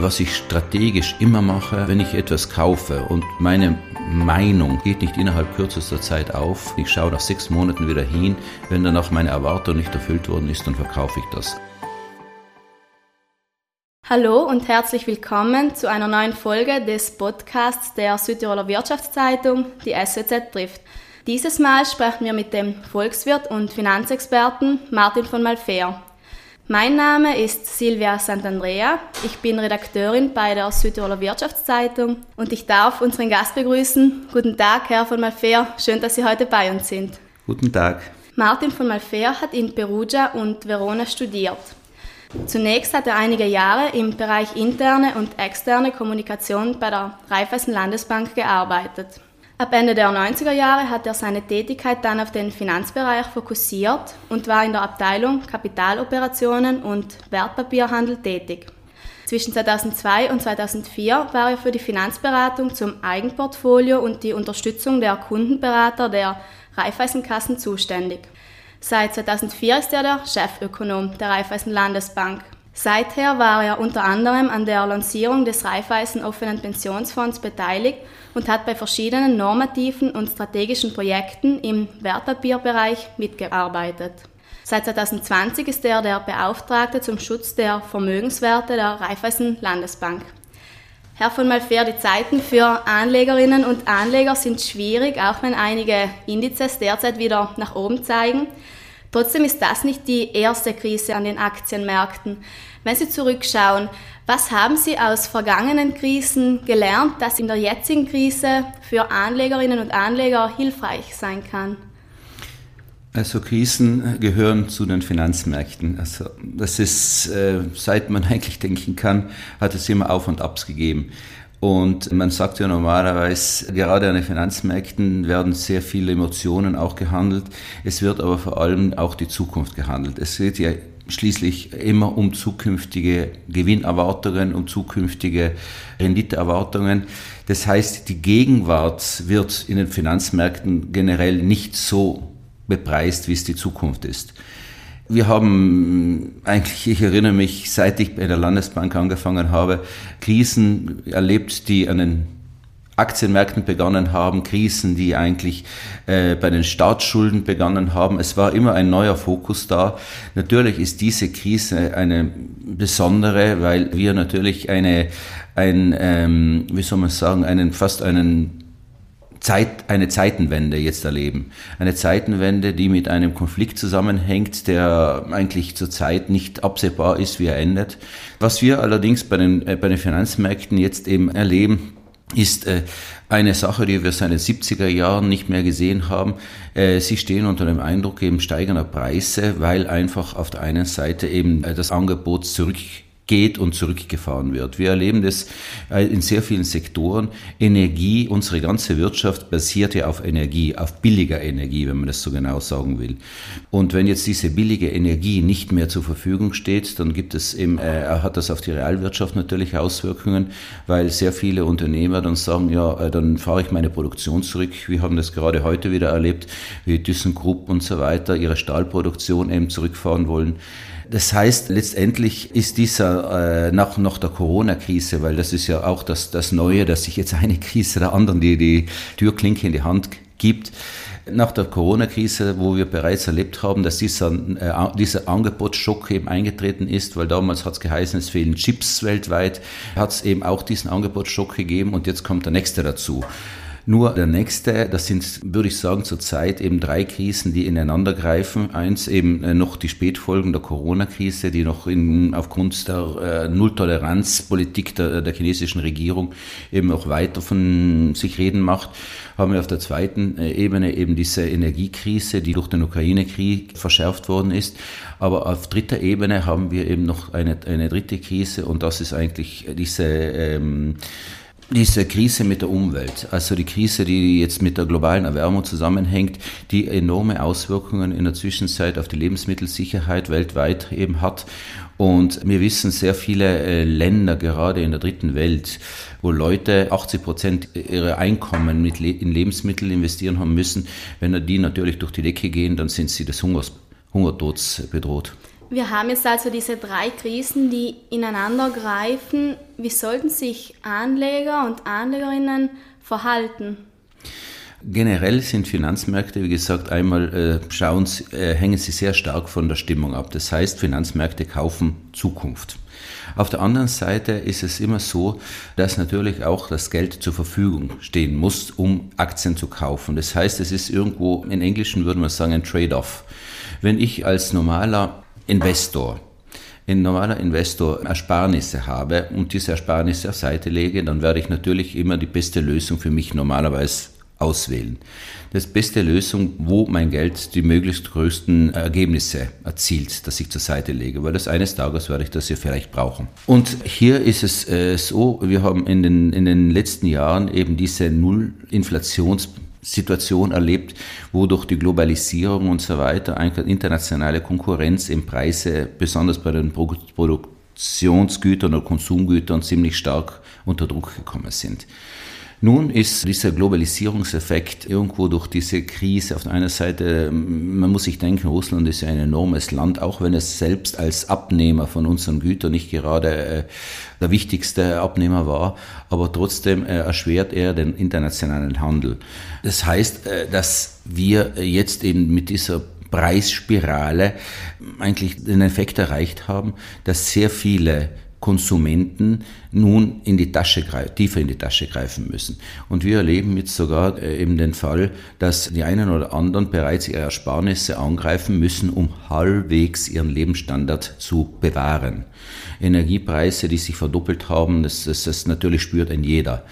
Was ich strategisch immer mache, wenn ich etwas kaufe und meine Meinung geht nicht innerhalb kürzester Zeit auf, ich schaue nach sechs Monaten wieder hin, wenn danach meine Erwartung nicht erfüllt worden ist, dann verkaufe ich das. Hallo und herzlich willkommen zu einer neuen Folge des Podcasts der Südtiroler Wirtschaftszeitung, die SWZ trifft. Dieses Mal sprechen wir mit dem Volkswirt und Finanzexperten Martin von Malfair. Mein Name ist Silvia Santandrea. Ich bin Redakteurin bei der Südtiroler Wirtschaftszeitung und ich darf unseren Gast begrüßen. Guten Tag, Herr von Malfair. Schön, dass Sie heute bei uns sind. Guten Tag. Martin von Malfair hat in Perugia und Verona studiert. Zunächst hat er einige Jahre im Bereich interne und externe Kommunikation bei der Raiffeisen Landesbank gearbeitet. Ab Ende der 90er Jahre hat er seine Tätigkeit dann auf den Finanzbereich fokussiert und war in der Abteilung Kapitaloperationen und Wertpapierhandel tätig. Zwischen 2002 und 2004 war er für die Finanzberatung zum Eigenportfolio und die Unterstützung der Kundenberater der Raiffeisenkassen zuständig. Seit 2004 ist er der Chefökonom der Raiffeisen Landesbank. Seither war er unter anderem an der Lancierung des Raiffeisen offenen Pensionsfonds beteiligt und hat bei verschiedenen normativen und strategischen Projekten im Wertpapierbereich mitgearbeitet. Seit 2020 ist er der Beauftragte zum Schutz der Vermögenswerte der Raiffeisen Landesbank. Herr von Malfair, die Zeiten für Anlegerinnen und Anleger sind schwierig, auch wenn einige Indizes derzeit wieder nach oben zeigen. Trotzdem ist das nicht die erste Krise an den Aktienmärkten. Wenn Sie zurückschauen, was haben Sie aus vergangenen Krisen gelernt, das in der jetzigen Krise für Anlegerinnen und Anleger hilfreich sein kann? Also Krisen gehören zu den Finanzmärkten. Also das ist, äh, seit man eigentlich denken kann, hat es immer Auf und Abs gegeben. Und man sagt ja normalerweise, gerade an den Finanzmärkten werden sehr viele Emotionen auch gehandelt. Es wird aber vor allem auch die Zukunft gehandelt. Es geht ja schließlich immer um zukünftige Gewinnerwartungen, um zukünftige Renditeerwartungen. Das heißt, die Gegenwart wird in den Finanzmärkten generell nicht so bepreist, wie es die Zukunft ist. Wir haben eigentlich, ich erinnere mich, seit ich bei der Landesbank angefangen habe, Krisen erlebt, die an den Aktienmärkten begonnen haben, Krisen, die eigentlich äh, bei den Staatsschulden begonnen haben. Es war immer ein neuer Fokus da. Natürlich ist diese Krise eine besondere, weil wir natürlich eine, ein, ähm, wie soll man sagen, einen fast einen Zeit, eine Zeitenwende jetzt erleben. Eine Zeitenwende, die mit einem Konflikt zusammenhängt, der eigentlich zurzeit nicht absehbar ist, wie er endet. Was wir allerdings bei den, äh, bei den Finanzmärkten jetzt eben erleben, ist äh, eine Sache, die wir seit den 70er Jahren nicht mehr gesehen haben. Äh, sie stehen unter dem Eindruck eben steigender Preise, weil einfach auf der einen Seite eben das Angebot zurück geht und zurückgefahren wird. Wir erleben das äh, in sehr vielen Sektoren. Energie, unsere ganze Wirtschaft basiert ja auf Energie, auf billiger Energie, wenn man das so genau sagen will. Und wenn jetzt diese billige Energie nicht mehr zur Verfügung steht, dann gibt es eben, äh, hat das auf die Realwirtschaft natürlich Auswirkungen, weil sehr viele Unternehmer dann sagen, ja, äh, dann fahre ich meine Produktion zurück. Wir haben das gerade heute wieder erlebt, wie ThyssenKrupp und so weiter ihre Stahlproduktion eben zurückfahren wollen. Das heißt, letztendlich ist dieser äh, nach, nach der Corona-Krise, weil das ist ja auch das, das Neue, dass sich jetzt eine Krise der anderen die, die Türklinke in die Hand gibt. Nach der Corona-Krise, wo wir bereits erlebt haben, dass dieser, äh, dieser Angebotsschock eben eingetreten ist, weil damals hat es geheißen, es fehlen Chips weltweit, hat es eben auch diesen Angebotsschock gegeben und jetzt kommt der nächste dazu. Nur der nächste, das sind, würde ich sagen, zurzeit eben drei Krisen, die ineinander greifen. Eins eben äh, noch die Spätfolgen der Corona-Krise, die noch in, aufgrund der äh, Nulltoleranzpolitik der, der chinesischen Regierung eben auch weiter von sich reden macht. Haben wir auf der zweiten äh, Ebene eben diese Energiekrise, die durch den Ukraine-Krieg verschärft worden ist. Aber auf dritter Ebene haben wir eben noch eine, eine dritte Krise und das ist eigentlich diese ähm, diese Krise mit der Umwelt, also die Krise, die jetzt mit der globalen Erwärmung zusammenhängt, die enorme Auswirkungen in der Zwischenzeit auf die Lebensmittelsicherheit weltweit eben hat. Und wir wissen sehr viele äh, Länder, gerade in der dritten Welt, wo Leute 80 Prozent ihrer Einkommen in Lebensmittel investieren haben müssen. Wenn die natürlich durch die Decke gehen, dann sind sie des Hungers, Hungertods bedroht. Wir haben jetzt also diese drei Krisen, die ineinander greifen. Wie sollten sich Anleger und Anlegerinnen verhalten? Generell sind Finanzmärkte, wie gesagt, einmal äh, schauen, äh, hängen sie sehr stark von der Stimmung ab. Das heißt, Finanzmärkte kaufen Zukunft. Auf der anderen Seite ist es immer so, dass natürlich auch das Geld zur Verfügung stehen muss, um Aktien zu kaufen. Das heißt, es ist irgendwo, in Englischen würde man sagen, ein Trade-off. Wenn ich als normaler Investor ein normaler Investor Ersparnisse habe und diese Ersparnisse auf Seite lege, dann werde ich natürlich immer die beste Lösung für mich normalerweise auswählen. Das beste Lösung, wo mein Geld die möglichst größten Ergebnisse erzielt, dass ich zur Seite lege, weil das eines Tages werde ich das ja vielleicht brauchen. Und hier ist es äh, so, wir haben in den, in den letzten Jahren eben diese Null-Inflations- erlebt, wo durch die Globalisierung und so weiter internationale Konkurrenz im Preise, besonders bei den Produktionsgütern oder Konsumgütern, ziemlich stark unter Druck gekommen sind. Nun ist dieser Globalisierungseffekt irgendwo durch diese Krise auf der einen Seite, man muss sich denken, Russland ist ja ein enormes Land, auch wenn es selbst als Abnehmer von unseren Gütern nicht gerade äh, der wichtigste Abnehmer war, aber trotzdem äh, erschwert er den internationalen Handel. Das heißt, äh, dass wir jetzt eben mit dieser Preisspirale eigentlich den Effekt erreicht haben, dass sehr viele Konsumenten nun in die Tasche tiefer in die Tasche greifen müssen. Und wir erleben jetzt sogar äh, eben den Fall, dass die einen oder anderen bereits ihre Ersparnisse angreifen müssen, um halbwegs ihren Lebensstandard zu bewahren. Energiepreise, die sich verdoppelt haben, das, das, das natürlich spürt ein jeder.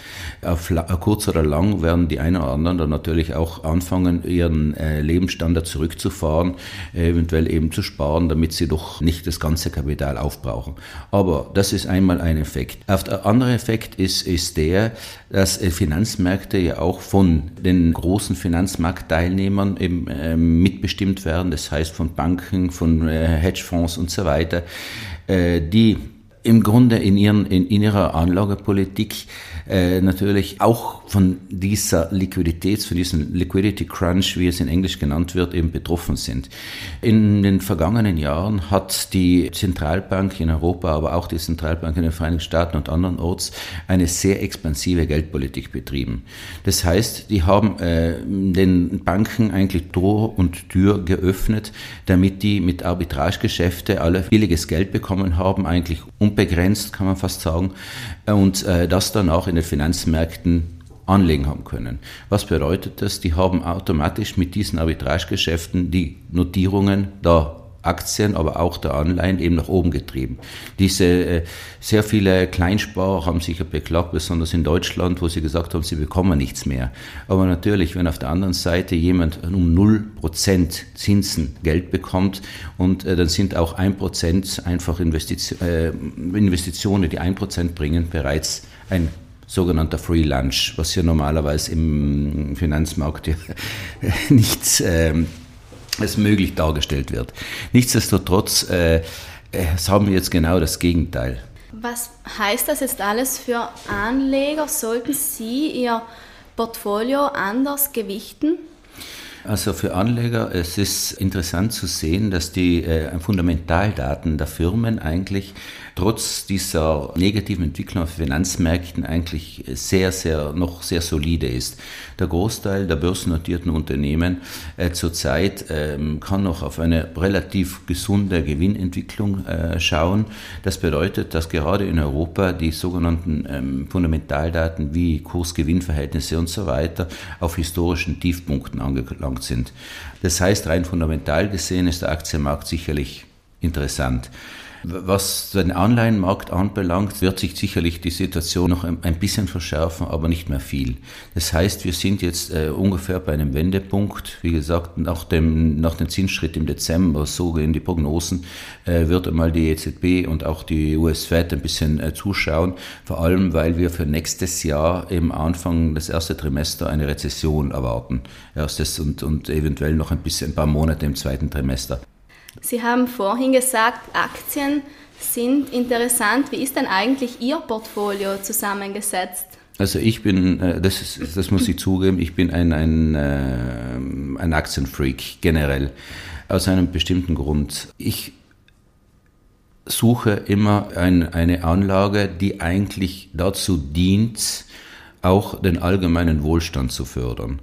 Auf kurz oder lang werden die einen oder anderen dann natürlich auch anfangen, ihren äh, Lebensstandard zurückzufahren, eventuell eben zu sparen, damit sie doch nicht das ganze Kapital aufbrauchen. Aber das ist einmal ein Effekt. Der andere Effekt ist, ist der, dass äh, Finanzmärkte ja auch von den großen Finanzmarktteilnehmern eben äh, mitbestimmt werden, das heißt von Banken, von äh, Hedgefonds und so weiter, äh, die im Grunde in, ihren, in ihrer Anlagepolitik äh, natürlich auch von dieser Liquiditäts, von diesem Liquidity Crunch, wie es in Englisch genannt wird, eben betroffen sind. In den vergangenen Jahren hat die Zentralbank in Europa, aber auch die Zentralbank in den Vereinigten Staaten und andernorts eine sehr expansive Geldpolitik betrieben. Das heißt, die haben äh, den Banken eigentlich Tor und Tür geöffnet, damit die mit Arbitragegeschäfte alle billiges Geld bekommen haben, eigentlich unbegrenzt, kann man fast sagen, und äh, das dann auch in den Finanzmärkten anlegen haben können. Was bedeutet das? Die haben automatisch mit diesen Arbitragegeschäften die Notierungen der Aktien, aber auch der Anleihen eben nach oben getrieben. Diese äh, sehr viele Kleinsparer haben sich ja beklagt, besonders in Deutschland, wo sie gesagt haben, sie bekommen nichts mehr. Aber natürlich, wenn auf der anderen Seite jemand um 0% Zinsen Geld bekommt und äh, dann sind auch 1% einfach äh, Investitionen, die 1% bringen, bereits ein sogenannter Free Lunch, was ja normalerweise im Finanzmarkt ja nicht äh, als möglich dargestellt wird. Nichtsdestotrotz äh, äh, haben wir jetzt genau das Gegenteil. Was heißt das jetzt alles für Anleger? Sollten sie ihr Portfolio anders gewichten? Also für Anleger, es ist interessant zu sehen, dass die äh, Fundamentaldaten der Firmen eigentlich trotz dieser negativen Entwicklung auf Finanzmärkten eigentlich sehr, sehr, noch sehr solide ist. Der Großteil der börsennotierten Unternehmen äh, zurzeit ähm, kann noch auf eine relativ gesunde Gewinnentwicklung äh, schauen. Das bedeutet, dass gerade in Europa die sogenannten ähm, Fundamentaldaten wie Kursgewinnverhältnisse und so weiter auf historischen Tiefpunkten angelangt sind. Das heißt, rein fundamental gesehen ist der Aktienmarkt sicherlich interessant. Was den Anleihenmarkt anbelangt, wird sich sicherlich die Situation noch ein bisschen verschärfen, aber nicht mehr viel. Das heißt, wir sind jetzt äh, ungefähr bei einem Wendepunkt. Wie gesagt, nach dem, nach dem Zinsschritt im Dezember, so gehen die Prognosen, äh, wird einmal die EZB und auch die US-Fed ein bisschen äh, zuschauen. Vor allem, weil wir für nächstes Jahr im Anfang des ersten Trimester eine Rezession erwarten. Erstes und, und eventuell noch ein bisschen, ein paar Monate im zweiten Trimester. Sie haben vorhin gesagt, Aktien sind interessant. Wie ist denn eigentlich Ihr Portfolio zusammengesetzt? Also ich bin, äh, das, ist, das muss ich zugeben, ich bin ein, ein, äh, ein Aktienfreak generell. Aus einem bestimmten Grund. Ich suche immer ein, eine Anlage, die eigentlich dazu dient, auch den allgemeinen Wohlstand zu fördern.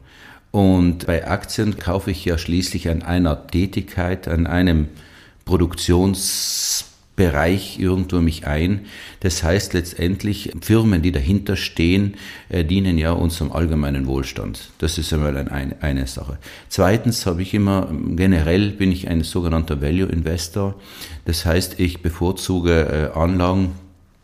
Und bei Aktien kaufe ich ja schließlich an einer Tätigkeit, an einem Produktions Bereich irgendwo mich ein. Das heißt letztendlich, Firmen, die dahinter stehen, äh, dienen ja unserem allgemeinen Wohlstand. Das ist einmal ein, eine Sache. Zweitens habe ich immer, generell bin ich ein sogenannter Value Investor. Das heißt, ich bevorzuge äh, Anlagen,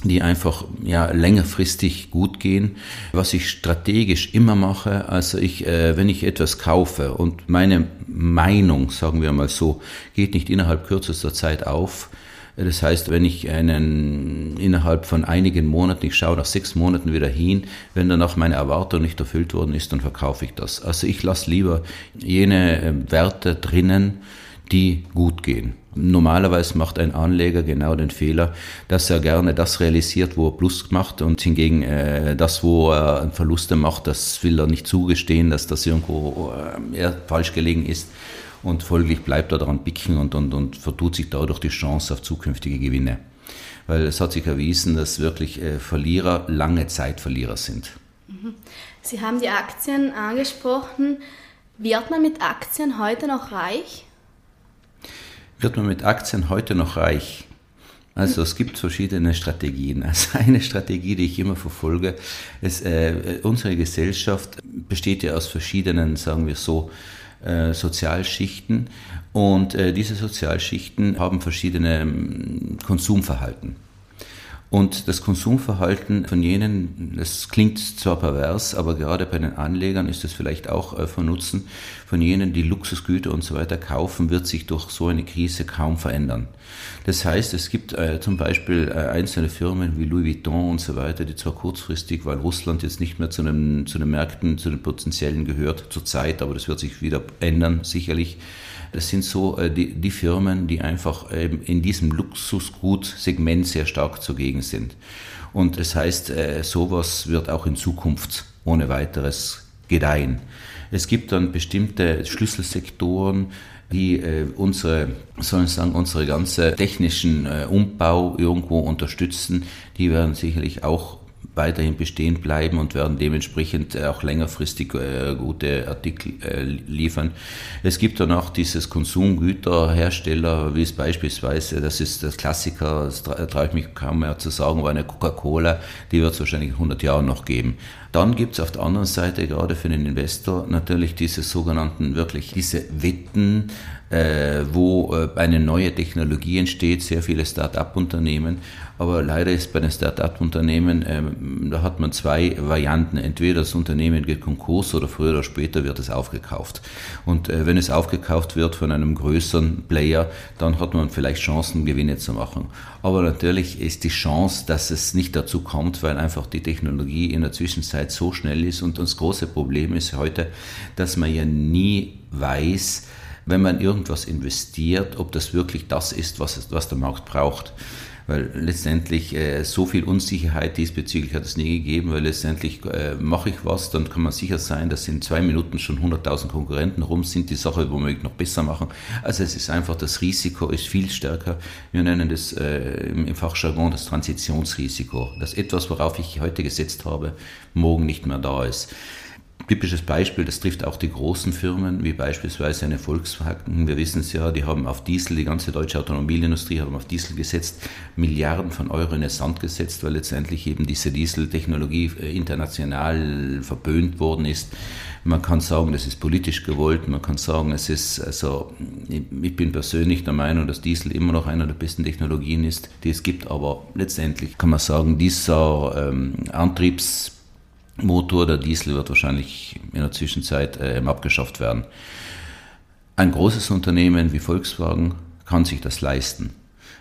die einfach ja längerfristig gut gehen. Was ich strategisch immer mache, also ich, äh, wenn ich etwas kaufe und meine Meinung, sagen wir mal so, geht nicht innerhalb kürzester Zeit auf, das heißt, wenn ich einen innerhalb von einigen Monaten, ich schaue nach sechs Monaten wieder hin, wenn danach meine Erwartung nicht erfüllt worden ist, dann verkaufe ich das. Also ich lasse lieber jene äh, Werte drinnen, die gut gehen. Normalerweise macht ein Anleger genau den Fehler, dass er gerne das realisiert, wo er Plus macht und hingegen äh, das, wo er Verluste macht, das will er nicht zugestehen, dass das irgendwo äh, falsch gelegen ist und folglich bleibt er daran bicken und, und, und vertut sich dadurch die Chance auf zukünftige Gewinne. Weil es hat sich erwiesen, dass wirklich äh, Verlierer lange Zeit Verlierer sind. Mhm. Sie haben die Aktien angesprochen. Wird man mit Aktien heute noch reich? Wird man mit Aktien heute noch reich? Also es gibt verschiedene Strategien. Also eine Strategie, die ich immer verfolge, ist, äh, unsere Gesellschaft besteht ja aus verschiedenen, sagen wir so, äh, Sozialschichten und äh, diese Sozialschichten haben verschiedene ähm, Konsumverhalten. Und das Konsumverhalten von jenen, das klingt zwar pervers, aber gerade bei den Anlegern ist es vielleicht auch äh, von Nutzen, von jenen, die Luxusgüter und so weiter kaufen, wird sich durch so eine Krise kaum verändern. Das heißt, es gibt äh, zum Beispiel äh, einzelne Firmen wie Louis Vuitton und so weiter, die zwar kurzfristig, weil Russland jetzt nicht mehr zu den, zu den Märkten, zu den potenziellen gehört zurzeit, aber das wird sich wieder ändern, sicherlich, das sind so äh, die, die Firmen, die einfach in diesem Luxusgutsegment sehr stark zugegen sind. Und das heißt, äh, sowas wird auch in Zukunft ohne weiteres gedeihen. Es gibt dann bestimmte Schlüsselsektoren, die äh, unsere, sollen sagen, unsere ganze technischen äh, Umbau irgendwo unterstützen. Die werden sicherlich auch weiterhin bestehen bleiben und werden dementsprechend auch längerfristig äh, gute Artikel äh, liefern. Es gibt dann auch dieses Konsumgüterhersteller, wie es beispielsweise, das ist das Klassiker, das traue ich mich kaum mehr zu sagen, war eine Coca-Cola, die wird es wahrscheinlich in 100 Jahren noch geben. Dann gibt es auf der anderen Seite gerade für den Investor natürlich diese sogenannten, wirklich diese Wetten, äh, wo äh, eine neue Technologie entsteht, sehr viele Start-up-Unternehmen. Aber leider ist bei den Start-up-Unternehmen, ähm, da hat man zwei Varianten. Entweder das Unternehmen geht Konkurs oder früher oder später wird es aufgekauft. Und äh, wenn es aufgekauft wird von einem größeren Player, dann hat man vielleicht Chancen, Gewinne zu machen. Aber natürlich ist die Chance, dass es nicht dazu kommt, weil einfach die Technologie in der Zwischenzeit so schnell ist. Und das große Problem ist heute, dass man ja nie weiß, wenn man irgendwas investiert, ob das wirklich das ist, was, was der Markt braucht. Weil letztendlich äh, so viel Unsicherheit diesbezüglich hat es nie gegeben, weil letztendlich äh, mache ich was, dann kann man sicher sein, dass in zwei Minuten schon 100.000 Konkurrenten rum sind, die Sache womöglich noch besser machen. Also es ist einfach, das Risiko ist viel stärker. Wir nennen das äh, im, im Fachjargon das Transitionsrisiko, dass etwas, worauf ich heute gesetzt habe, morgen nicht mehr da ist. Typisches Beispiel, das trifft auch die großen Firmen, wie beispielsweise eine Volkswagen. Wir wissen es ja, die haben auf Diesel, die ganze deutsche Automobilindustrie haben auf Diesel gesetzt, Milliarden von Euro in den Sand gesetzt, weil letztendlich eben diese Dieseltechnologie äh, international verböhnt worden ist. Man kann sagen, das ist politisch gewollt, man kann sagen, es ist, also, ich bin persönlich der Meinung, dass Diesel immer noch einer der besten Technologien ist, die es gibt, aber letztendlich kann man sagen, dieser ähm, Antriebs Motor, der Diesel wird wahrscheinlich in der Zwischenzeit äh, abgeschafft werden. Ein großes Unternehmen wie Volkswagen kann sich das leisten.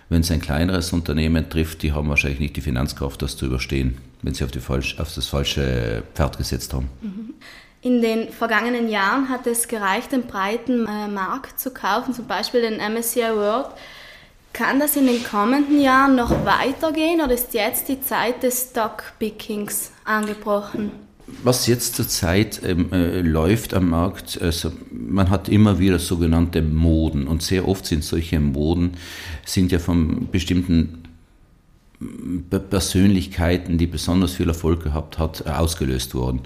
Wenn es ein kleineres Unternehmen trifft, die haben wahrscheinlich nicht die Finanzkraft, das zu überstehen, wenn sie auf, falsch, auf das falsche Pferd gesetzt haben. Mhm. In den vergangenen Jahren hat es gereicht, den breiten äh, Markt zu kaufen, zum Beispiel den MSCI World. Kann das in den kommenden Jahren noch weitergehen oder ist jetzt die Zeit des Stockpickings angebrochen? was jetzt zurzeit ähm, äh, läuft am Markt, also man hat immer wieder sogenannte Moden und sehr oft sind solche Moden, sind ja von bestimmten Persönlichkeiten, die besonders viel Erfolg gehabt hat, ausgelöst worden.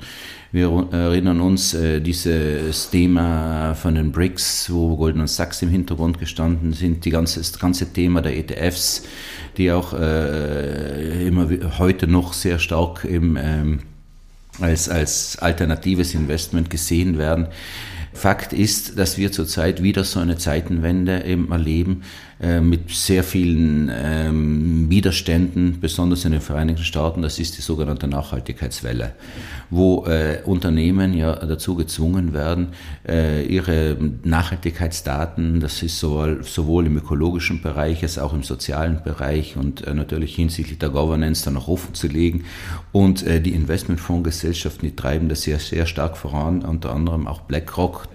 Wir erinnern uns äh, dieses Thema von den BRICS, wo Goldman Sachs im Hintergrund gestanden sind, die ganze, das ganze Thema der ETFs, die auch äh, immer heute noch sehr stark im, ähm, als, als alternatives Investment gesehen werden. Fakt ist, dass wir zurzeit wieder so eine Zeitenwende eben erleben, äh, mit sehr vielen ähm, Widerständen, besonders in den Vereinigten Staaten. Das ist die sogenannte Nachhaltigkeitswelle, wo äh, Unternehmen ja dazu gezwungen werden, äh, ihre Nachhaltigkeitsdaten, das ist sowohl, sowohl im ökologischen Bereich als auch im sozialen Bereich und äh, natürlich hinsichtlich der Governance dann auch offen zu legen. Und äh, die Investmentfondsgesellschaften, die treiben das sehr, sehr stark voran, unter anderem auch BlackRock.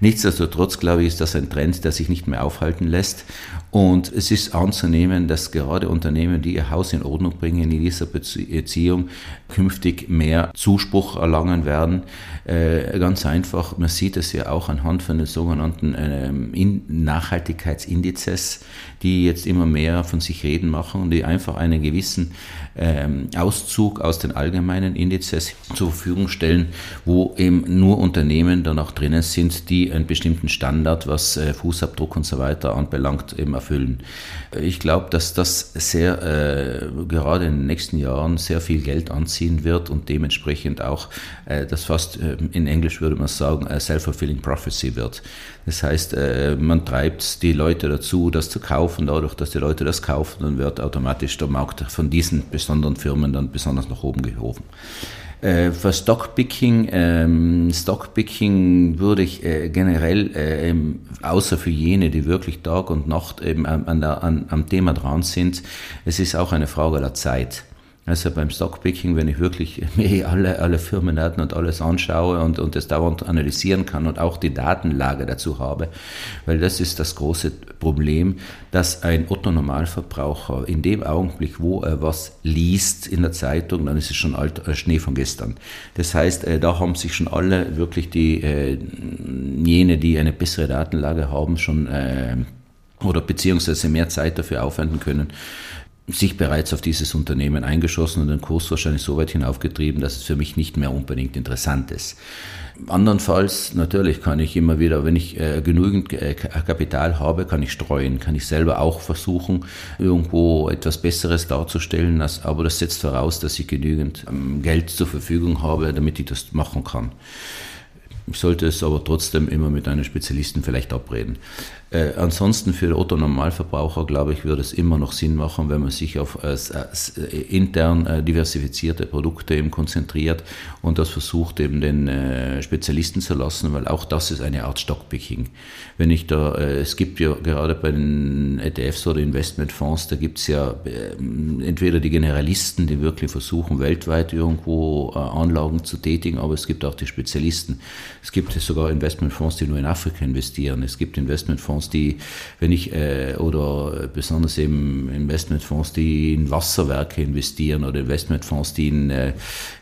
Nichtsdestotrotz, glaube ich, ist das ein Trend, der sich nicht mehr aufhalten lässt. Und es ist anzunehmen, dass gerade Unternehmen, die ihr Haus in Ordnung bringen in dieser Beziehung, künftig mehr Zuspruch erlangen werden. Äh, ganz einfach, man sieht es ja auch anhand von den sogenannten ähm, Nachhaltigkeitsindizes, die jetzt immer mehr von sich reden machen und die einfach einen gewissen ähm, Auszug aus den allgemeinen Indizes zur Verfügung stellen, wo eben nur Unternehmen dann auch drinnen sind, die einen bestimmten Standard, was äh, Fußabdruck und so weiter anbelangt, eben erfüllen. Ich glaube, dass das sehr, äh, gerade in den nächsten Jahren, sehr viel Geld anziehen wird und dementsprechend auch, äh, das fast äh, in Englisch würde man sagen, self-fulfilling prophecy wird. Das heißt, äh, man treibt die Leute dazu, das zu kaufen. Dadurch, dass die Leute das kaufen, dann wird automatisch der Markt von diesen besonderen Firmen dann besonders nach oben gehoben. Äh, für Stockpicking, ähm, Stockpicking würde ich äh, generell, äh, außer für jene, die wirklich Tag und Nacht eben an der, an, am Thema dran sind, es ist auch eine Frage der Zeit. Also beim Stockpicking, wenn ich wirklich mir alle, alle Firmendaten und alles anschaue und, und das dauernd analysieren kann und auch die Datenlage dazu habe, weil das ist das große Problem, dass ein Otto-Normalverbraucher in dem Augenblick, wo er was liest in der Zeitung, dann ist es schon alt, äh, Schnee von gestern. Das heißt, äh, da haben sich schon alle wirklich die, äh, jene, die eine bessere Datenlage haben, schon äh, oder beziehungsweise mehr Zeit dafür aufwenden können, sich bereits auf dieses Unternehmen eingeschossen und den Kurs wahrscheinlich so weit hinaufgetrieben, dass es für mich nicht mehr unbedingt interessant ist. Andernfalls, natürlich kann ich immer wieder, wenn ich äh, genügend äh, Kapital habe, kann ich streuen, kann ich selber auch versuchen, irgendwo etwas Besseres darzustellen, als, aber das setzt voraus, dass ich genügend ähm, Geld zur Verfügung habe, damit ich das machen kann. Ich sollte es aber trotzdem immer mit einem Spezialisten vielleicht abreden. Äh, ansonsten für Otto Normalverbraucher, glaube ich, würde es immer noch Sinn machen, wenn man sich auf äh, äh, intern äh, diversifizierte Produkte eben konzentriert und das versucht eben den äh, Spezialisten zu lassen, weil auch das ist eine Art Stockpicking. Wenn ich da, äh, es gibt ja gerade bei den ETFs oder Investmentfonds, da gibt es ja entweder die Generalisten, die wirklich versuchen, weltweit irgendwo Anlagen zu tätigen, aber es gibt auch die Spezialisten. Es gibt sogar Investmentfonds, die nur in Afrika investieren. Es gibt Investmentfonds, Fonds, die, wenn ich, äh, oder besonders eben Investmentfonds, die in Wasserwerke investieren oder Investmentfonds, die in, äh,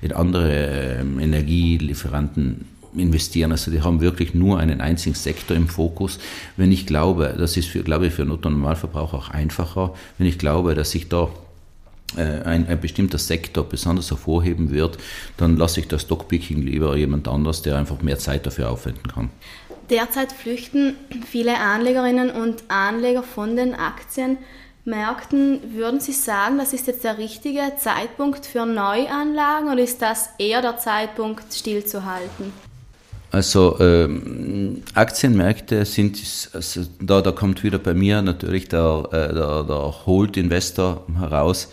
in andere äh, Energielieferanten investieren. Also die haben wirklich nur einen einzigen Sektor im Fokus. Wenn ich glaube, das ist für, glaube ich, für einen Normalverbraucher auch einfacher, wenn ich glaube, dass sich da ein, ein, bestimmter Sektor besonders hervorheben wird, dann lasse ich das Stockpicking lieber jemand anders, der einfach mehr Zeit dafür aufwenden kann. Derzeit flüchten viele Anlegerinnen und Anleger von den Aktienmärkten. Würden Sie sagen, das ist jetzt der richtige Zeitpunkt für Neuanlagen oder ist das eher der Zeitpunkt, stillzuhalten? Also ähm, Aktienmärkte sind, also da, da kommt wieder bei mir natürlich der, äh, der, der Hold-Investor heraus,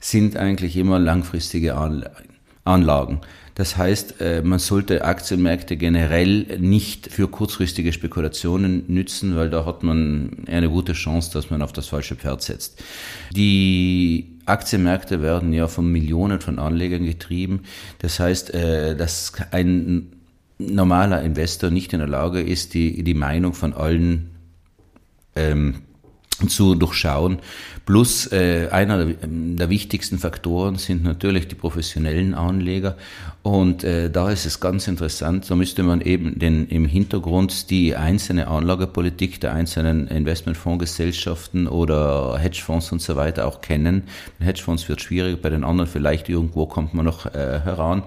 sind eigentlich immer langfristige Anlagen. Das heißt, äh, man sollte Aktienmärkte generell nicht für kurzfristige Spekulationen nützen, weil da hat man eine gute Chance, dass man auf das falsche Pferd setzt. Die Aktienmärkte werden ja von Millionen von Anlegern getrieben. Das heißt, äh, dass ein normaler Investor nicht in der Lage ist, die, die Meinung von allen ähm, zu durchschauen. Plus äh, einer der, der, wichtigsten Faktoren sind natürlich die professionellen Anleger. Und äh, da ist es ganz interessant, da müsste man eben den, im Hintergrund die einzelne Anlagepolitik der einzelnen Investmentfondsgesellschaften oder Hedgefonds und so weiter auch kennen. Bei Hedgefonds wird schwieriger, bei den anderen vielleicht irgendwo kommt man noch äh, heran.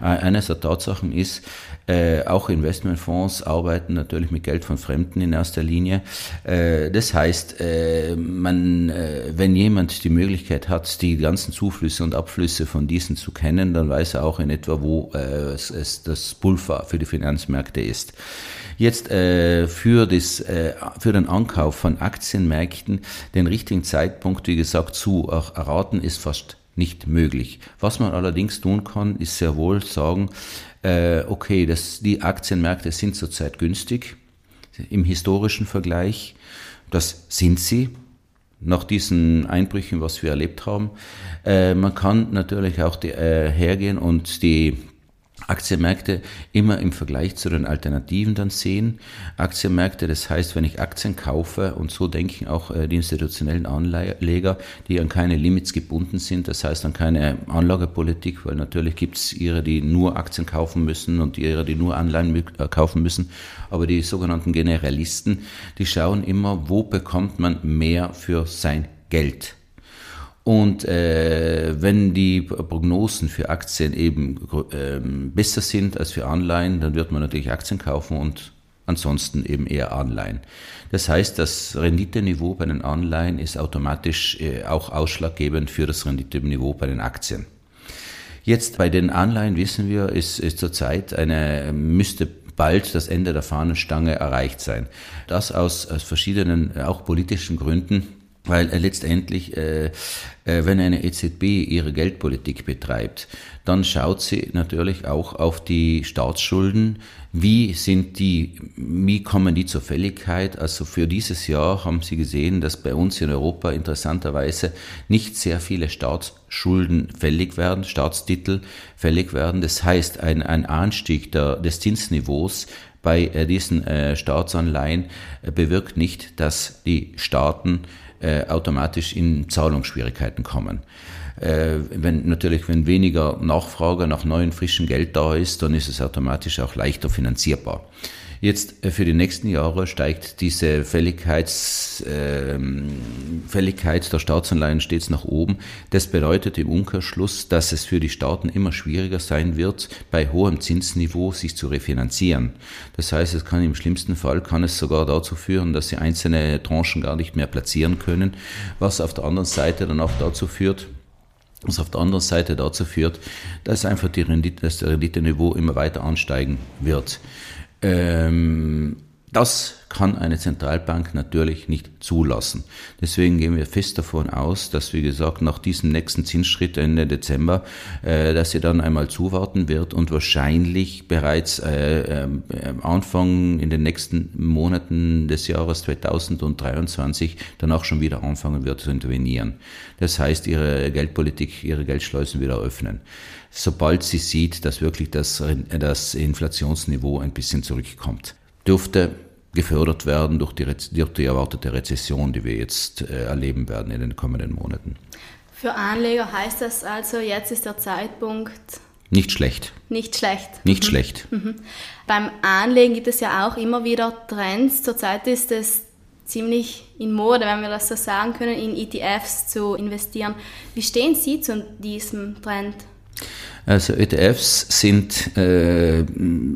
Äh, eines der Tatsachen ist, äh, auch Investmentfonds arbeiten natürlich mit Geld von Fremden in erster Linie. Äh, das heißt, äh, man, äh, wenn jemand die Möglichkeit hat, die ganzen Zuflüsse und Abflüsse von diesen zu kennen, dann weiß er auch in etwa, wo äh, es, es das Pulver für die Finanzmärkte ist. Jetzt äh, für, das, äh, für den Ankauf von Aktienmärkten den richtigen Zeitpunkt, wie gesagt, zu erraten, ist fast nicht möglich. Was man allerdings tun kann, ist sehr wohl sagen, äh, okay, das, die Aktienmärkte sind zurzeit günstig im historischen Vergleich. Das sind sie nach diesen Einbrüchen, was wir erlebt haben. Äh, man kann natürlich auch die, äh, hergehen und die Aktienmärkte immer im Vergleich zu den Alternativen dann sehen. Aktienmärkte, das heißt, wenn ich Aktien kaufe, und so denken auch äh, die institutionellen Anleger, die an keine Limits gebunden sind, das heißt an keine Anlagepolitik, weil natürlich gibt es ihre, die nur Aktien kaufen müssen und ihre, die nur Anleihen äh, kaufen müssen, aber die sogenannten Generalisten, die schauen immer, wo bekommt man mehr für sein Geld. Und äh, wenn die Prognosen für Aktien eben äh, besser sind als für Anleihen, dann wird man natürlich Aktien kaufen und ansonsten eben eher Anleihen. Das heißt, das Renditeniveau bei den Anleihen ist automatisch äh, auch ausschlaggebend für das Renditeniveau bei den Aktien. Jetzt bei den Anleihen wissen wir, ist, ist zurzeit eine, müsste bald das Ende der Fahnenstange erreicht sein. Das aus, aus verschiedenen, auch politischen Gründen weil äh, letztendlich, äh, äh, wenn eine EZB ihre Geldpolitik betreibt, dann schaut sie natürlich auch auf die Staatsschulden. Wie sind die, wie kommen die zur Fälligkeit? Also für dieses Jahr haben Sie gesehen, dass bei uns in Europa interessanterweise nicht sehr viele Staatsschulden fällig werden, Staatstitel fällig werden. Das heißt, ein, ein Anstieg der, des Zinsniveaus bei äh, diesen äh, Staatsanleihen äh, bewirkt nicht, dass die Staaten äh, automatisch in Zahlungsschwierigkeiten kommen. Äh, wenn natürlich, wenn weniger Nachfrage nach neuem frischen Geld da ist, dann ist es automatisch auch leichter finanzierbar. Jetzt äh, für die nächsten Jahre steigt diese Fälligkeits, äh, Fälligkeit der Staatsanleihen stets nach oben. Das bedeutet im Umkehrschluss, dass es für die Staaten immer schwieriger sein wird, bei hohem Zinsniveau sich zu refinanzieren. Das heißt, es kann im schlimmsten Fall kann es sogar dazu führen, dass sie einzelne Tranchen gar nicht mehr platzieren können, was auf der anderen Seite dann auch dazu führt, was auf der anderen Seite dazu führt, dass einfach die Rendite, das Renditeniveau immer weiter ansteigen wird. Ähm, das kann eine Zentralbank natürlich nicht zulassen. Deswegen gehen wir fest davon aus, dass, wie gesagt, nach diesem nächsten Zinsschritt Ende Dezember, äh, dass sie dann einmal zuwarten wird und wahrscheinlich bereits äh, äh, Anfang in den nächsten Monaten des Jahres 2023 dann auch schon wieder anfangen wird zu intervenieren. Das heißt, ihre Geldpolitik, ihre Geldschleusen wieder öffnen sobald sie sieht, dass wirklich das, das Inflationsniveau ein bisschen zurückkommt. Dürfte gefördert werden durch die, durch die erwartete Rezession, die wir jetzt äh, erleben werden in den kommenden Monaten. Für Anleger heißt das also, jetzt ist der Zeitpunkt. Nicht schlecht. Nicht schlecht. Nicht mhm. schlecht. Mhm. Beim Anlegen gibt es ja auch immer wieder Trends. Zurzeit ist es ziemlich in Mode, wenn wir das so sagen können, in ETFs zu investieren. Wie stehen Sie zu diesem Trend? Also ETFs sind äh,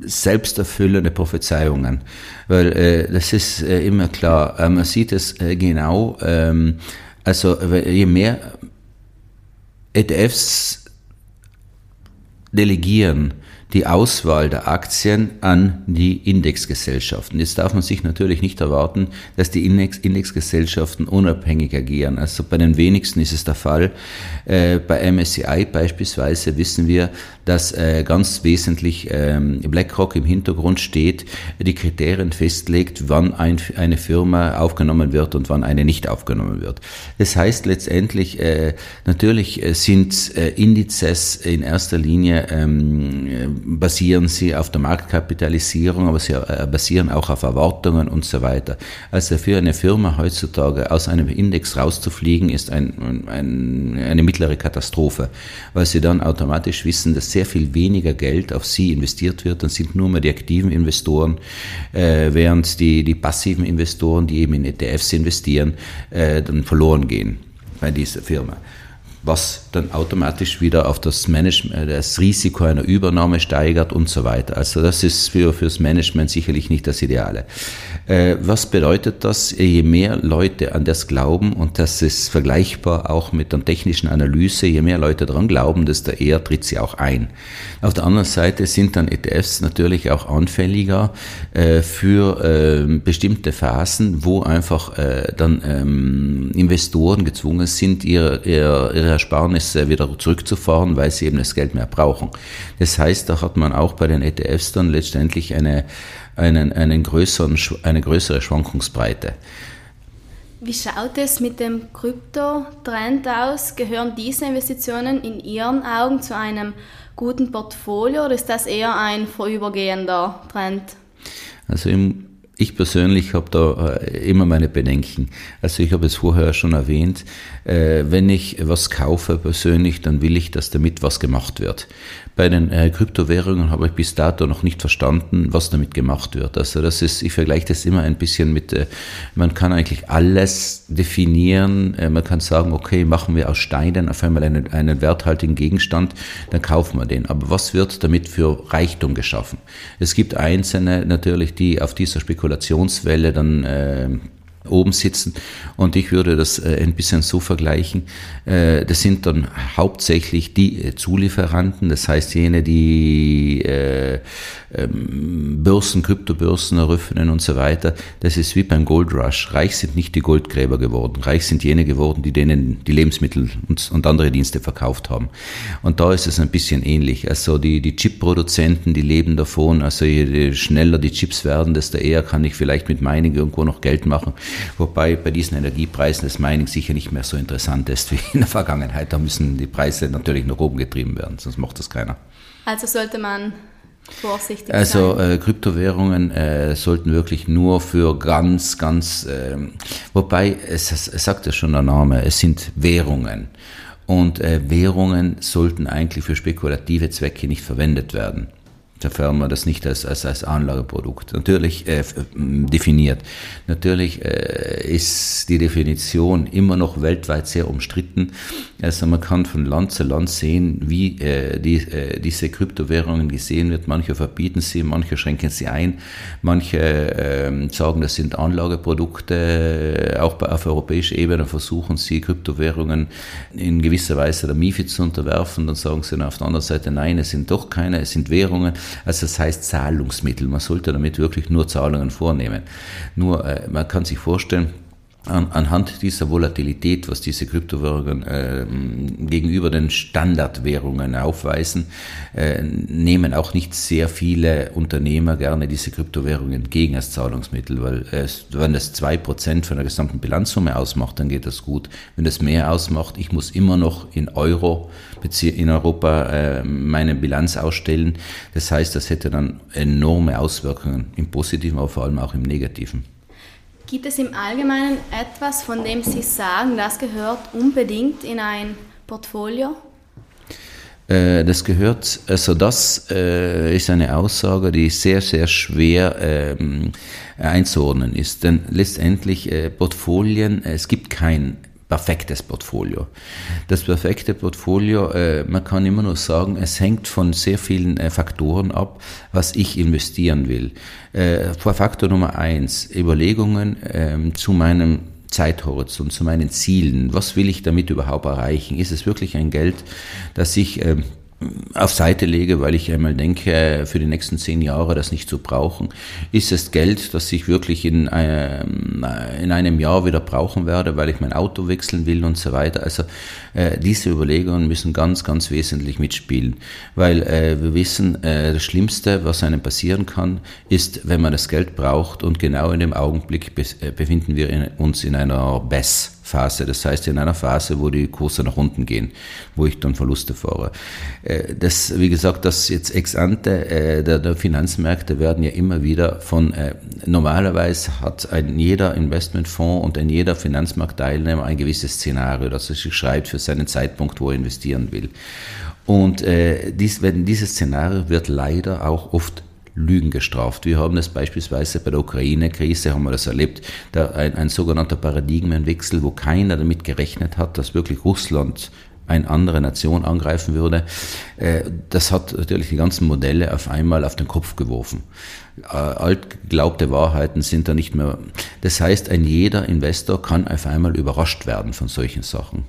selbsterfüllende Prophezeiungen, weil äh, das ist äh, immer klar. Äh, man sieht es äh, genau. Ähm, also je mehr ETFs delegieren, die Auswahl der Aktien an die Indexgesellschaften. Jetzt darf man sich natürlich nicht erwarten, dass die Index Indexgesellschaften unabhängig agieren. Also bei den wenigsten ist es der Fall. Äh, bei MSCI beispielsweise wissen wir, dass äh, ganz wesentlich ähm, BlackRock im Hintergrund steht, die Kriterien festlegt, wann ein, eine Firma aufgenommen wird und wann eine nicht aufgenommen wird. Das heißt letztendlich, äh, natürlich sind äh, Indizes in erster Linie ähm, basieren sie auf der Marktkapitalisierung, aber sie äh, basieren auch auf Erwartungen und so weiter. Also für eine Firma heutzutage aus einem Index rauszufliegen, ist ein, ein, eine mittlere Katastrophe, weil sie dann automatisch wissen, dass sehr viel weniger Geld auf sie investiert wird, dann sind nur mehr die aktiven Investoren, äh, während die, die passiven Investoren, die eben in ETFs investieren, äh, dann verloren gehen bei dieser Firma was dann automatisch wieder auf das, Management, das Risiko einer Übernahme steigert und so weiter. Also das ist für fürs Management sicherlich nicht das Ideale. Äh, was bedeutet das? Je mehr Leute an das glauben, und das ist vergleichbar auch mit der technischen Analyse, je mehr Leute daran glauben, desto eher tritt sie auch ein. Auf der anderen Seite sind dann ETFs natürlich auch anfälliger äh, für äh, bestimmte Phasen, wo einfach äh, dann ähm, Investoren gezwungen sind, ihre, ihre, ihre Ersparnisse wieder zurückzufahren, weil sie eben das Geld mehr brauchen. Das heißt, da hat man auch bei den ETFs dann letztendlich eine einen, einen größeren, eine größere Schwankungsbreite. Wie schaut es mit dem Krypto-Trend aus? Gehören diese Investitionen in Ihren Augen zu einem guten Portfolio oder ist das eher ein vorübergehender Trend? Also im ich persönlich habe da äh, immer meine Bedenken. Also ich habe es vorher schon erwähnt, äh, wenn ich was kaufe persönlich, dann will ich, dass damit was gemacht wird. Bei den äh, Kryptowährungen habe ich bis dato noch nicht verstanden, was damit gemacht wird. Also das ist, ich vergleiche das immer ein bisschen mit, man kann eigentlich alles definieren. Man kann sagen, okay, machen wir aus Steinen auf einmal einen, einen werthaltigen Gegenstand, dann kaufen wir den. Aber was wird damit für Reichtum geschaffen? Es gibt Einzelne natürlich, die auf dieser Spekulation Spekulationswelle dann äh, oben sitzen. Und ich würde das äh, ein bisschen so vergleichen. Äh, das sind dann hauptsächlich die äh, Zulieferanten, das heißt jene, die äh, ähm, Börsen, Kryptobörsen eröffnen und so weiter. Das ist wie beim Gold Rush. Reich sind nicht die Goldgräber geworden. Reich sind jene geworden, die denen die Lebensmittel und, andere Dienste verkauft haben. Und da ist es ein bisschen ähnlich. Also die, die Chip-Produzenten, die leben davon. Also je schneller die Chips werden, desto eher kann ich vielleicht mit Mining irgendwo noch Geld machen. Wobei bei diesen Energiepreisen das Mining sicher nicht mehr so interessant ist wie in der Vergangenheit. Da müssen die Preise natürlich nach oben getrieben werden, sonst macht das keiner. Also sollte man vorsichtig also, sein. Also äh, Kryptowährungen äh, sollten wirklich nur für ganz, ganz, äh, wobei es, es sagt ja schon der Name, es sind Währungen. Und äh, Währungen sollten eigentlich für spekulative Zwecke nicht verwendet werden sofern man das nicht als, als, als Anlageprodukt natürlich äh, definiert. Natürlich äh, ist die Definition immer noch weltweit sehr umstritten. Also man kann von Land zu Land sehen, wie äh, die, äh, diese Kryptowährungen gesehen wird. Manche verbieten sie, manche schränken sie ein, manche äh, sagen, das sind Anlageprodukte. Auch bei, auf europäischer Ebene versuchen sie Kryptowährungen in gewisser Weise der MIFID zu unterwerfen. Dann sagen sie auf der anderen Seite, nein, es sind doch keine, es sind Währungen. Also das heißt Zahlungsmittel. Man sollte damit wirklich nur Zahlungen vornehmen. Nur äh, man kann sich vorstellen, an, anhand dieser Volatilität, was diese Kryptowährungen äh, gegenüber den Standardwährungen aufweisen, äh, nehmen auch nicht sehr viele Unternehmer gerne diese Kryptowährungen entgegen als Zahlungsmittel, weil es, wenn das zwei Prozent von der gesamten Bilanzsumme ausmacht, dann geht das gut. Wenn das mehr ausmacht, ich muss immer noch in Euro in Europa äh, meine Bilanz ausstellen. Das heißt, das hätte dann enorme Auswirkungen im Positiven, aber vor allem auch im Negativen. Gibt es im Allgemeinen etwas, von dem Sie sagen, das gehört unbedingt in ein Portfolio? Äh, das gehört, also das äh, ist eine Aussage, die sehr, sehr schwer ähm, einzuordnen ist. Denn letztendlich äh, Portfolien, es gibt kein perfektes Portfolio. Das perfekte Portfolio, äh, man kann immer nur sagen, es hängt von sehr vielen äh, Faktoren ab, was ich investieren will. Äh, Faktor Nummer eins, Überlegungen ähm, zu meinem Zeithorizont, zu meinen Zielen. Was will ich damit überhaupt erreichen? Ist es wirklich ein Geld, das ich ähm, auf Seite lege, weil ich einmal denke, für die nächsten zehn Jahre das nicht zu brauchen, ist es Geld, das ich wirklich in, ähm, in einem Jahr wieder brauchen werde, weil ich mein Auto wechseln will und so weiter. Also äh, diese Überlegungen müssen ganz, ganz wesentlich mitspielen, weil äh, wir wissen, äh, das Schlimmste, was einem passieren kann, ist, wenn man das Geld braucht und genau in dem Augenblick be äh, befinden wir in, uns in einer BES. Phase. Das heißt in einer Phase, wo die Kurse nach unten gehen, wo ich dann Verluste fahre. Äh, das, wie gesagt, das jetzt ex ante äh, der, Finanzmärkte werden ja immer wieder von, äh, normalerweise hat ein jeder Investmentfonds und ein jeder Finanzmarktteilnehmer ein gewisses Szenario, das er sich schreibt für seinen Zeitpunkt, wo er investieren will. Und dies, wenn dieses Szenario wird leider auch oft Lügen gestraft. Wir haben das beispielsweise bei der Ukraine-Krise, haben wir das erlebt, da ein, ein sogenannter Paradigmenwechsel, wo keiner damit gerechnet hat, dass wirklich Russland eine andere Nation angreifen würde. Äh, das hat natürlich die ganzen Modelle auf einmal auf den Kopf geworfen. Äh, altgeglaubte Wahrheiten sind da nicht mehr. Das heißt, ein jeder Investor kann auf einmal überrascht werden von solchen Sachen.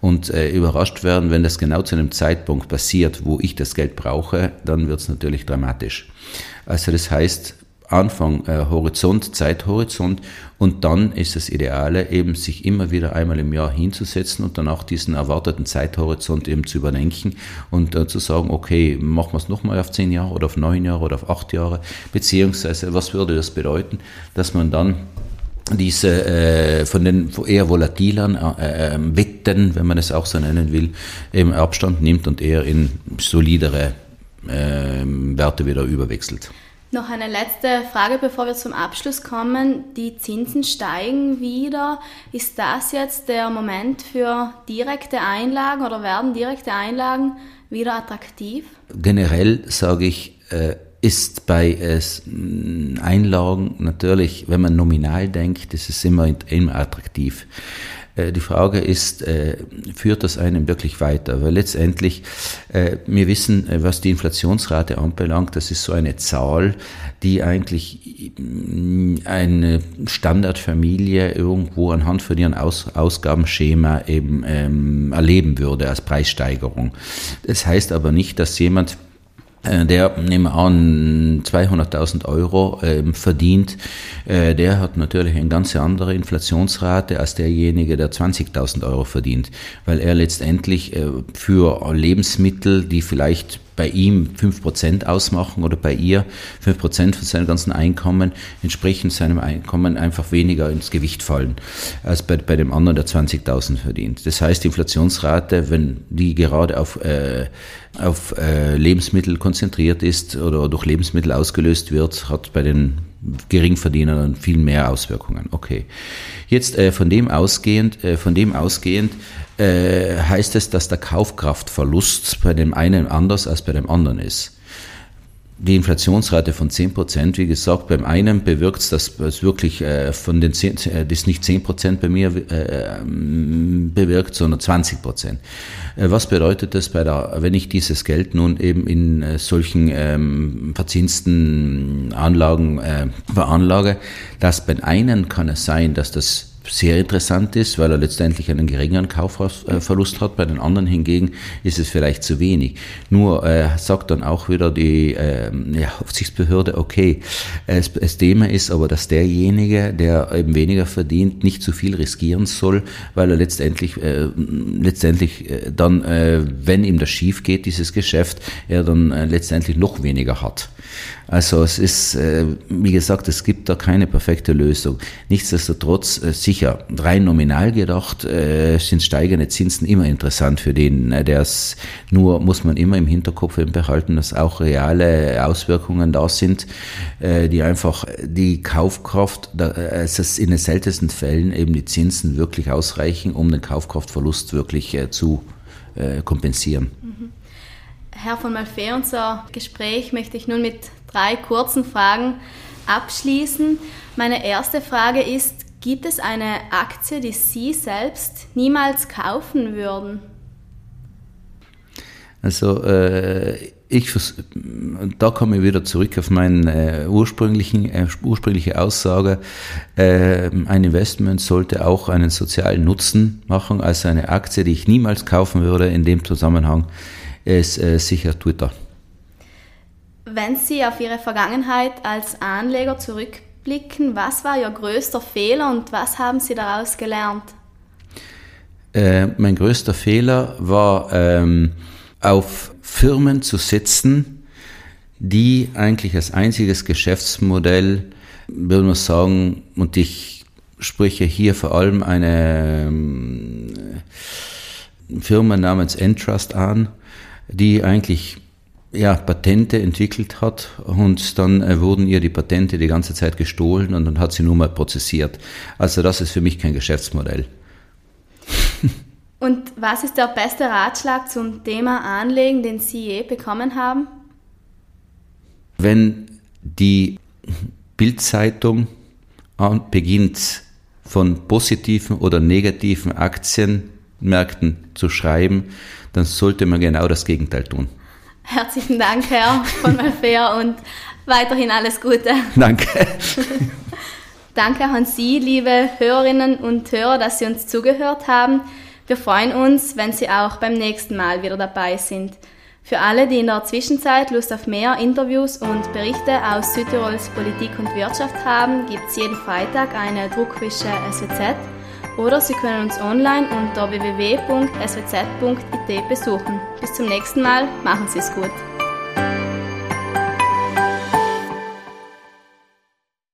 Und äh, überrascht werden, wenn das genau zu einem Zeitpunkt passiert, wo ich das Geld brauche, dann wird es natürlich dramatisch. Also das heißt, Anfang äh, Horizont, Zeithorizont und dann ist das Ideale eben, sich immer wieder einmal im Jahr hinzusetzen und dann auch diesen erwarteten Zeithorizont eben zu überdenken und äh, zu sagen, okay, machen wir es nochmal auf zehn Jahre oder auf neun Jahre oder auf acht Jahre, beziehungsweise was würde das bedeuten, dass man dann diese äh, von den eher volatilen äh, äh, Wetten, wenn man es auch so nennen will, eben Abstand nimmt und eher in solidere äh, Werte wieder überwechselt. Noch eine letzte Frage, bevor wir zum Abschluss kommen. Die Zinsen steigen wieder. Ist das jetzt der Moment für direkte Einlagen oder werden direkte Einlagen wieder attraktiv? Generell sage ich, äh, ist bei äh, Einlagen natürlich, wenn man nominal denkt, ist es immer, immer attraktiv. Äh, die Frage ist, äh, führt das einen wirklich weiter? Weil letztendlich, äh, wir wissen, was die Inflationsrate anbelangt, das ist so eine Zahl, die eigentlich eine Standardfamilie irgendwo anhand von ihrem Aus Ausgabenschema eben ähm, erleben würde als Preissteigerung. Das heißt aber nicht, dass jemand der, nehmen an, 200.000 Euro äh, verdient, äh, der hat natürlich eine ganz andere Inflationsrate als derjenige, der 20.000 Euro verdient, weil er letztendlich äh, für Lebensmittel, die vielleicht bei ihm 5% ausmachen oder bei ihr 5% von seinem ganzen Einkommen entsprechend seinem Einkommen einfach weniger ins Gewicht fallen als bei, bei dem anderen, der 20.000 verdient. Das heißt, die Inflationsrate, wenn die gerade auf, äh, auf äh, Lebensmittel konzentriert ist oder durch Lebensmittel ausgelöst wird, hat bei den Geringverdienern viel mehr Auswirkungen. Okay. Jetzt äh, von dem ausgehend, äh, von dem ausgehend äh, heißt es, dass der Kaufkraftverlust bei dem einen anders als bei dem anderen ist. Die Inflationsrate von 10 Prozent, wie gesagt, beim einen bewirkt es, dass es wirklich äh, von den 10, äh, das nicht 10 Prozent bei mir äh, ähm, bewirkt, sondern 20 Prozent. Äh, was bedeutet das bei der, wenn ich dieses Geld nun eben in solchen ähm, verzinsten Anlagen veranlage, dass bei einen kann es sein, dass das sehr interessant ist, weil er letztendlich einen geringeren Kaufverlust hat. Bei den anderen hingegen ist es vielleicht zu wenig. Nur äh, sagt dann auch wieder die äh, ja, Aufsichtsbehörde, okay, es, das Thema ist aber, dass derjenige, der eben weniger verdient, nicht zu viel riskieren soll, weil er letztendlich, äh, letztendlich äh, dann, äh, wenn ihm das schief geht, dieses Geschäft, er dann äh, letztendlich noch weniger hat. Also es ist, äh, wie gesagt, es gibt da keine perfekte Lösung. Nichtsdestotrotz, äh, sicher, rein nominal gedacht, äh, sind steigende Zinsen immer interessant für den. Der nur muss man immer im Hinterkopf behalten, dass auch reale Auswirkungen da sind, die einfach die Kaufkraft, es ist in den seltensten Fällen eben die Zinsen wirklich ausreichen, um den Kaufkraftverlust wirklich zu kompensieren. Mhm. Herr von Malfay, unser Gespräch möchte ich nun mit drei kurzen Fragen abschließen. Meine erste Frage ist, gibt es eine Aktie, die Sie selbst niemals kaufen würden? Also äh, ich, da komme ich wieder zurück auf meine äh, ursprünglichen, äh, ursprüngliche Aussage. Äh, ein Investment sollte auch einen sozialen Nutzen machen. Also eine Aktie, die ich niemals kaufen würde in dem Zusammenhang, ist äh, sicher Twitter. Wenn Sie auf Ihre Vergangenheit als Anleger zurückblicken, was war Ihr größter Fehler und was haben Sie daraus gelernt? Äh, mein größter Fehler war, ähm, auf Firmen zu setzen, die eigentlich als einziges Geschäftsmodell, würde man sagen, und ich spreche hier vor allem eine ähm, Firma namens Entrust an, die eigentlich ja, Patente entwickelt hat und dann äh, wurden ihr die Patente die ganze Zeit gestohlen und dann hat sie nur mal prozessiert. Also das ist für mich kein Geschäftsmodell. Und was ist der beste Ratschlag zum Thema Anlegen, den Sie je bekommen haben? Wenn die Bildzeitung beginnt von positiven oder negativen Aktienmärkten zu schreiben, dann sollte man genau das Gegenteil tun. Herzlichen Dank, Herr von Malfair, und weiterhin alles Gute. Danke. Danke an Sie, liebe Hörerinnen und Hörer, dass Sie uns zugehört haben. Wir freuen uns, wenn Sie auch beim nächsten Mal wieder dabei sind. Für alle, die in der Zwischenzeit Lust auf mehr Interviews und Berichte aus Südtirols Politik und Wirtschaft haben, gibt es jeden Freitag eine Druckfische SWZ oder Sie können uns online unter www.swz.it besuchen. Bis zum nächsten Mal, machen Sie es gut.